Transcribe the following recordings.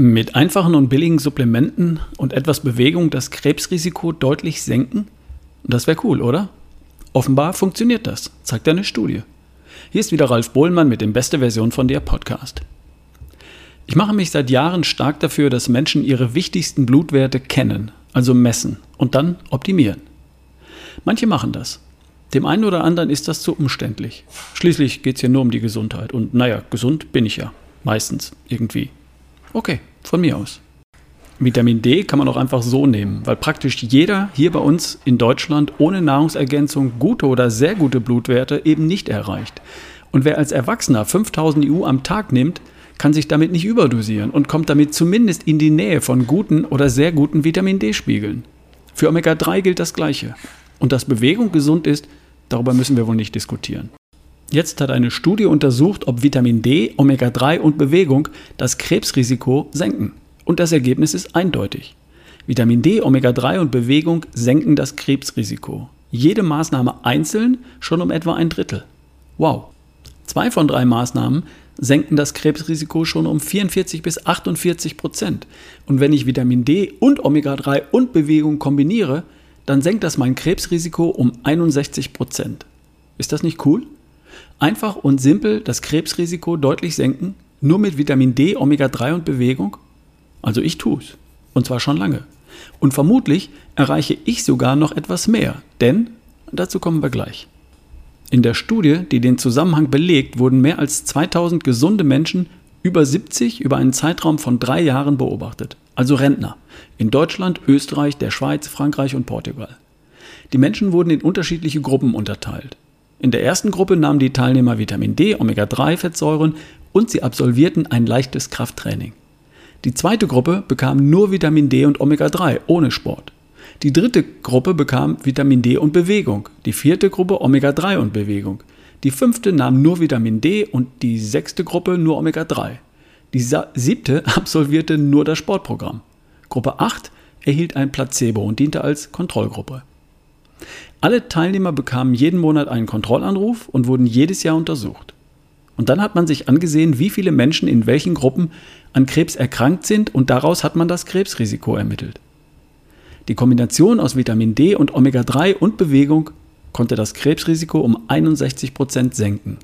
Mit einfachen und billigen Supplementen und etwas Bewegung das Krebsrisiko deutlich senken? Das wäre cool, oder? Offenbar funktioniert das, zeigt eine Studie. Hier ist wieder Ralf Bohlmann mit dem Beste Version von dir Podcast. Ich mache mich seit Jahren stark dafür, dass Menschen ihre wichtigsten Blutwerte kennen, also messen und dann optimieren. Manche machen das. Dem einen oder anderen ist das zu umständlich. Schließlich geht es hier nur um die Gesundheit. Und naja, gesund bin ich ja. Meistens. Irgendwie. Okay, von mir aus. Vitamin D kann man auch einfach so nehmen, weil praktisch jeder hier bei uns in Deutschland ohne Nahrungsergänzung gute oder sehr gute Blutwerte eben nicht erreicht. Und wer als Erwachsener 5000 EU am Tag nimmt, kann sich damit nicht überdosieren und kommt damit zumindest in die Nähe von guten oder sehr guten Vitamin D-Spiegeln. Für Omega-3 gilt das Gleiche. Und dass Bewegung gesund ist, darüber müssen wir wohl nicht diskutieren. Jetzt hat eine Studie untersucht, ob Vitamin D, Omega-3 und Bewegung das Krebsrisiko senken. Und das Ergebnis ist eindeutig. Vitamin D, Omega-3 und Bewegung senken das Krebsrisiko. Jede Maßnahme einzeln schon um etwa ein Drittel. Wow. Zwei von drei Maßnahmen senken das Krebsrisiko schon um 44 bis 48 Prozent. Und wenn ich Vitamin D und Omega-3 und Bewegung kombiniere, dann senkt das mein Krebsrisiko um 61 Prozent. Ist das nicht cool? Einfach und simpel das Krebsrisiko deutlich senken, nur mit Vitamin D, Omega-3 und Bewegung? Also ich tue es. Und zwar schon lange. Und vermutlich erreiche ich sogar noch etwas mehr, denn dazu kommen wir gleich. In der Studie, die den Zusammenhang belegt, wurden mehr als 2000 gesunde Menschen über 70 über einen Zeitraum von drei Jahren beobachtet, also Rentner, in Deutschland, Österreich, der Schweiz, Frankreich und Portugal. Die Menschen wurden in unterschiedliche Gruppen unterteilt. In der ersten Gruppe nahmen die Teilnehmer Vitamin D, Omega-3-Fettsäuren und sie absolvierten ein leichtes Krafttraining. Die zweite Gruppe bekam nur Vitamin D und Omega-3 ohne Sport. Die dritte Gruppe bekam Vitamin D und Bewegung, die vierte Gruppe Omega-3 und Bewegung. Die fünfte nahm nur Vitamin D und die sechste Gruppe nur Omega-3. Die siebte absolvierte nur das Sportprogramm. Gruppe 8 erhielt ein Placebo und diente als Kontrollgruppe. Alle Teilnehmer bekamen jeden Monat einen Kontrollanruf und wurden jedes Jahr untersucht. Und dann hat man sich angesehen, wie viele Menschen in welchen Gruppen an Krebs erkrankt sind und daraus hat man das Krebsrisiko ermittelt. Die Kombination aus Vitamin D und Omega-3 und Bewegung konnte das Krebsrisiko um 61 Prozent senken.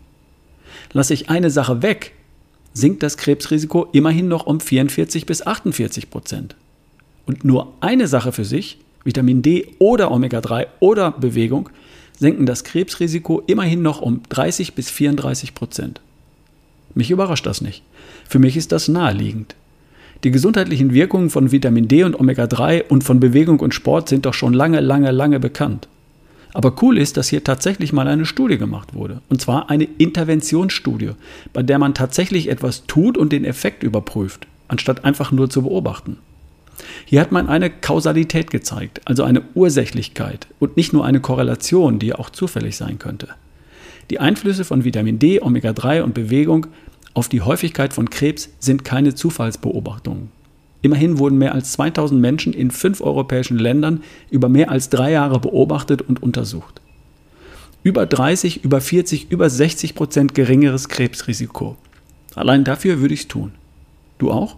Lasse ich eine Sache weg, sinkt das Krebsrisiko immerhin noch um 44 bis 48 Prozent. Und nur eine Sache für sich, Vitamin D oder Omega-3 oder Bewegung, senken das Krebsrisiko immerhin noch um 30 bis 34 Prozent. Mich überrascht das nicht. Für mich ist das naheliegend. Die gesundheitlichen Wirkungen von Vitamin D und Omega-3 und von Bewegung und Sport sind doch schon lange, lange, lange bekannt. Aber cool ist, dass hier tatsächlich mal eine Studie gemacht wurde. Und zwar eine Interventionsstudie, bei der man tatsächlich etwas tut und den Effekt überprüft, anstatt einfach nur zu beobachten. Hier hat man eine Kausalität gezeigt, also eine Ursächlichkeit und nicht nur eine Korrelation, die auch zufällig sein könnte. Die Einflüsse von Vitamin D, Omega-3 und Bewegung auf die Häufigkeit von Krebs sind keine Zufallsbeobachtungen. Immerhin wurden mehr als 2000 Menschen in fünf europäischen Ländern über mehr als drei Jahre beobachtet und untersucht. Über 30, über 40, über 60 Prozent geringeres Krebsrisiko. Allein dafür würde ich es tun. Du auch?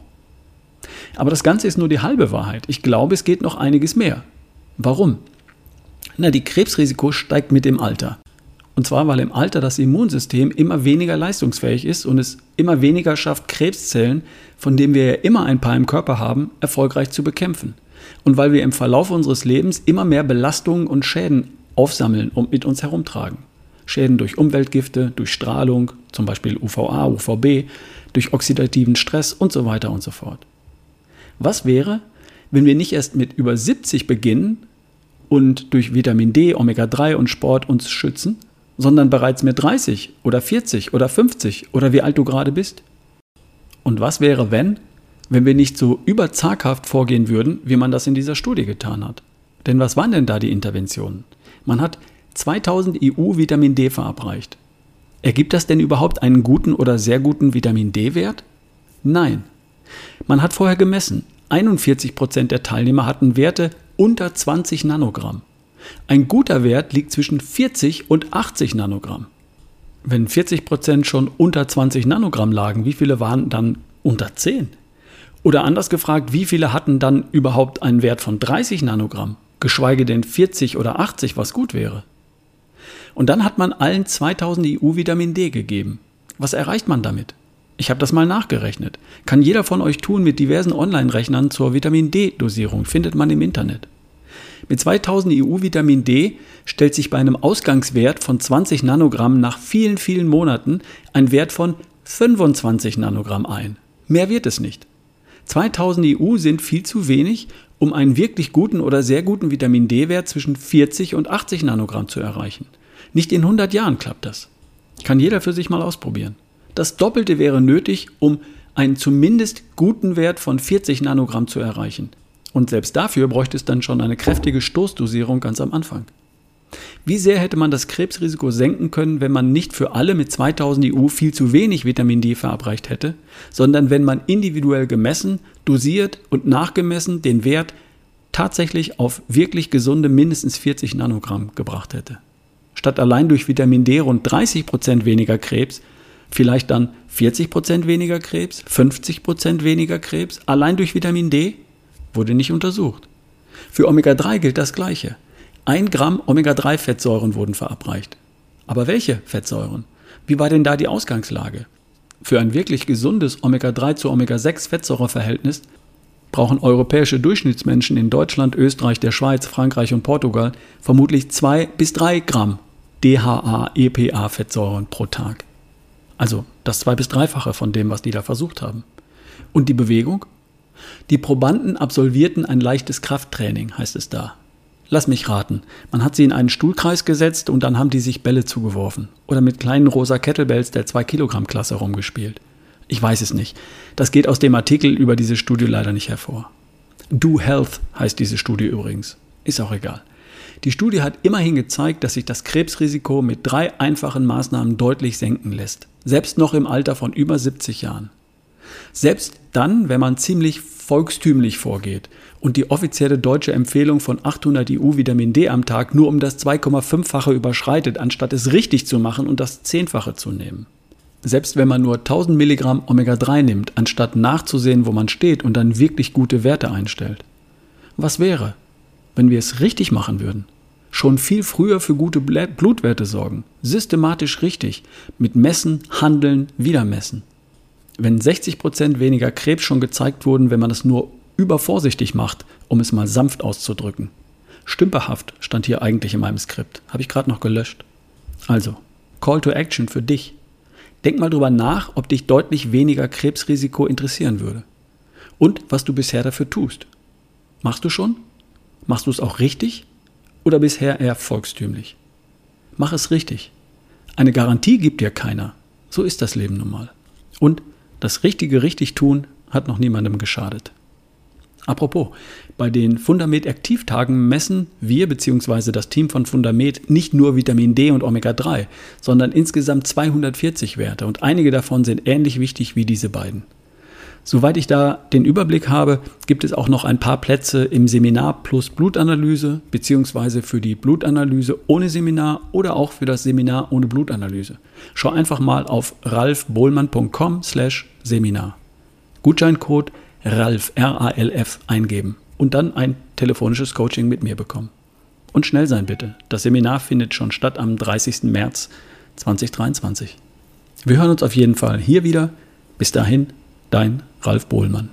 Aber das Ganze ist nur die halbe Wahrheit. Ich glaube, es geht noch einiges mehr. Warum? Na, die Krebsrisiko steigt mit dem Alter. Und zwar, weil im Alter das Immunsystem immer weniger leistungsfähig ist und es immer weniger schafft, Krebszellen, von denen wir ja immer ein paar im Körper haben, erfolgreich zu bekämpfen. Und weil wir im Verlauf unseres Lebens immer mehr Belastungen und Schäden aufsammeln und mit uns herumtragen. Schäden durch Umweltgifte, durch Strahlung, zum Beispiel UVA, UVB, durch oxidativen Stress und so weiter und so fort. Was wäre, wenn wir nicht erst mit über 70 beginnen und durch Vitamin D, Omega-3 und Sport uns schützen, sondern bereits mit 30 oder 40 oder 50 oder wie alt du gerade bist? Und was wäre, wenn, wenn wir nicht so überzaghaft vorgehen würden, wie man das in dieser Studie getan hat? Denn was waren denn da die Interventionen? Man hat 2000 EU Vitamin D verabreicht. Ergibt das denn überhaupt einen guten oder sehr guten Vitamin D-Wert? Nein. Man hat vorher gemessen. 41 Prozent der Teilnehmer hatten Werte unter 20 Nanogramm. Ein guter Wert liegt zwischen 40 und 80 Nanogramm. Wenn 40 Prozent schon unter 20 Nanogramm lagen, wie viele waren dann unter 10? Oder anders gefragt, wie viele hatten dann überhaupt einen Wert von 30 Nanogramm, geschweige denn 40 oder 80, was gut wäre? Und dann hat man allen 2000 EU Vitamin D gegeben. Was erreicht man damit? Ich habe das mal nachgerechnet. Kann jeder von euch tun mit diversen Online-Rechnern zur Vitamin D-Dosierung, findet man im Internet. Mit 2000 EU Vitamin D stellt sich bei einem Ausgangswert von 20 Nanogramm nach vielen, vielen Monaten ein Wert von 25 Nanogramm ein. Mehr wird es nicht. 2000 EU sind viel zu wenig, um einen wirklich guten oder sehr guten Vitamin D-Wert zwischen 40 und 80 Nanogramm zu erreichen. Nicht in 100 Jahren klappt das. Kann jeder für sich mal ausprobieren. Das Doppelte wäre nötig, um einen zumindest guten Wert von 40 Nanogramm zu erreichen. Und selbst dafür bräuchte es dann schon eine kräftige Stoßdosierung ganz am Anfang. Wie sehr hätte man das Krebsrisiko senken können, wenn man nicht für alle mit 2000 EU viel zu wenig Vitamin D verabreicht hätte, sondern wenn man individuell gemessen, dosiert und nachgemessen den Wert tatsächlich auf wirklich gesunde mindestens 40 Nanogramm gebracht hätte. Statt allein durch Vitamin D rund 30 Prozent weniger Krebs, vielleicht dann 40 Prozent weniger Krebs, 50 Prozent weniger Krebs, allein durch Vitamin D, wurde nicht untersucht. Für Omega-3 gilt das Gleiche. Ein Gramm Omega-3-Fettsäuren wurden verabreicht. Aber welche Fettsäuren? Wie war denn da die Ausgangslage? Für ein wirklich gesundes Omega-3 zu Omega-6-Fettsäureverhältnis brauchen europäische Durchschnittsmenschen in Deutschland, Österreich, der Schweiz, Frankreich und Portugal vermutlich zwei bis drei Gramm DHA-EPA-Fettsäuren pro Tag. Also das zwei- bis dreifache von dem, was die da versucht haben. Und die Bewegung? Die Probanden absolvierten ein leichtes Krafttraining, heißt es da. Lass mich raten. Man hat sie in einen Stuhlkreis gesetzt und dann haben die sich Bälle zugeworfen. Oder mit kleinen rosa Kettlebells der 2-Kilogramm-Klasse rumgespielt. Ich weiß es nicht. Das geht aus dem Artikel über diese Studie leider nicht hervor. Do Health heißt diese Studie übrigens. Ist auch egal. Die Studie hat immerhin gezeigt, dass sich das Krebsrisiko mit drei einfachen Maßnahmen deutlich senken lässt. Selbst noch im Alter von über 70 Jahren. Selbst dann, wenn man ziemlich volkstümlich vorgeht und die offizielle deutsche Empfehlung von 800 EU Vitamin D am Tag nur um das 2,5-fache überschreitet, anstatt es richtig zu machen und das Zehnfache zu nehmen. Selbst wenn man nur 1000 Milligramm Omega-3 nimmt, anstatt nachzusehen, wo man steht und dann wirklich gute Werte einstellt. Was wäre, wenn wir es richtig machen würden? Schon viel früher für gute Blutwerte sorgen, systematisch richtig, mit Messen, Handeln, Wiedermessen wenn 60 Prozent weniger Krebs schon gezeigt wurden, wenn man es nur übervorsichtig macht, um es mal sanft auszudrücken. Stümperhaft stand hier eigentlich in meinem Skript. Habe ich gerade noch gelöscht. Also, Call to Action für dich. Denk mal drüber nach, ob dich deutlich weniger Krebsrisiko interessieren würde. Und was du bisher dafür tust. Machst du schon? Machst du es auch richtig? Oder bisher eher volkstümlich? Mach es richtig. Eine Garantie gibt dir keiner. So ist das Leben nun mal. Und das Richtige richtig tun hat noch niemandem geschadet. Apropos, bei den Fundamed Aktivtagen messen wir bzw. das Team von Fundamed nicht nur Vitamin D und Omega 3, sondern insgesamt 240 Werte und einige davon sind ähnlich wichtig wie diese beiden. Soweit ich da den Überblick habe, gibt es auch noch ein paar Plätze im Seminar plus Blutanalyse, beziehungsweise für die Blutanalyse ohne Seminar oder auch für das Seminar ohne Blutanalyse. Schau einfach mal auf ralfbohlmann.com slash Seminar. Gutscheincode RALF, R-A-L-F eingeben und dann ein telefonisches Coaching mit mir bekommen. Und schnell sein bitte. Das Seminar findet schon statt am 30. März 2023. Wir hören uns auf jeden Fall hier wieder. Bis dahin, Dein Ralf Bohlmann.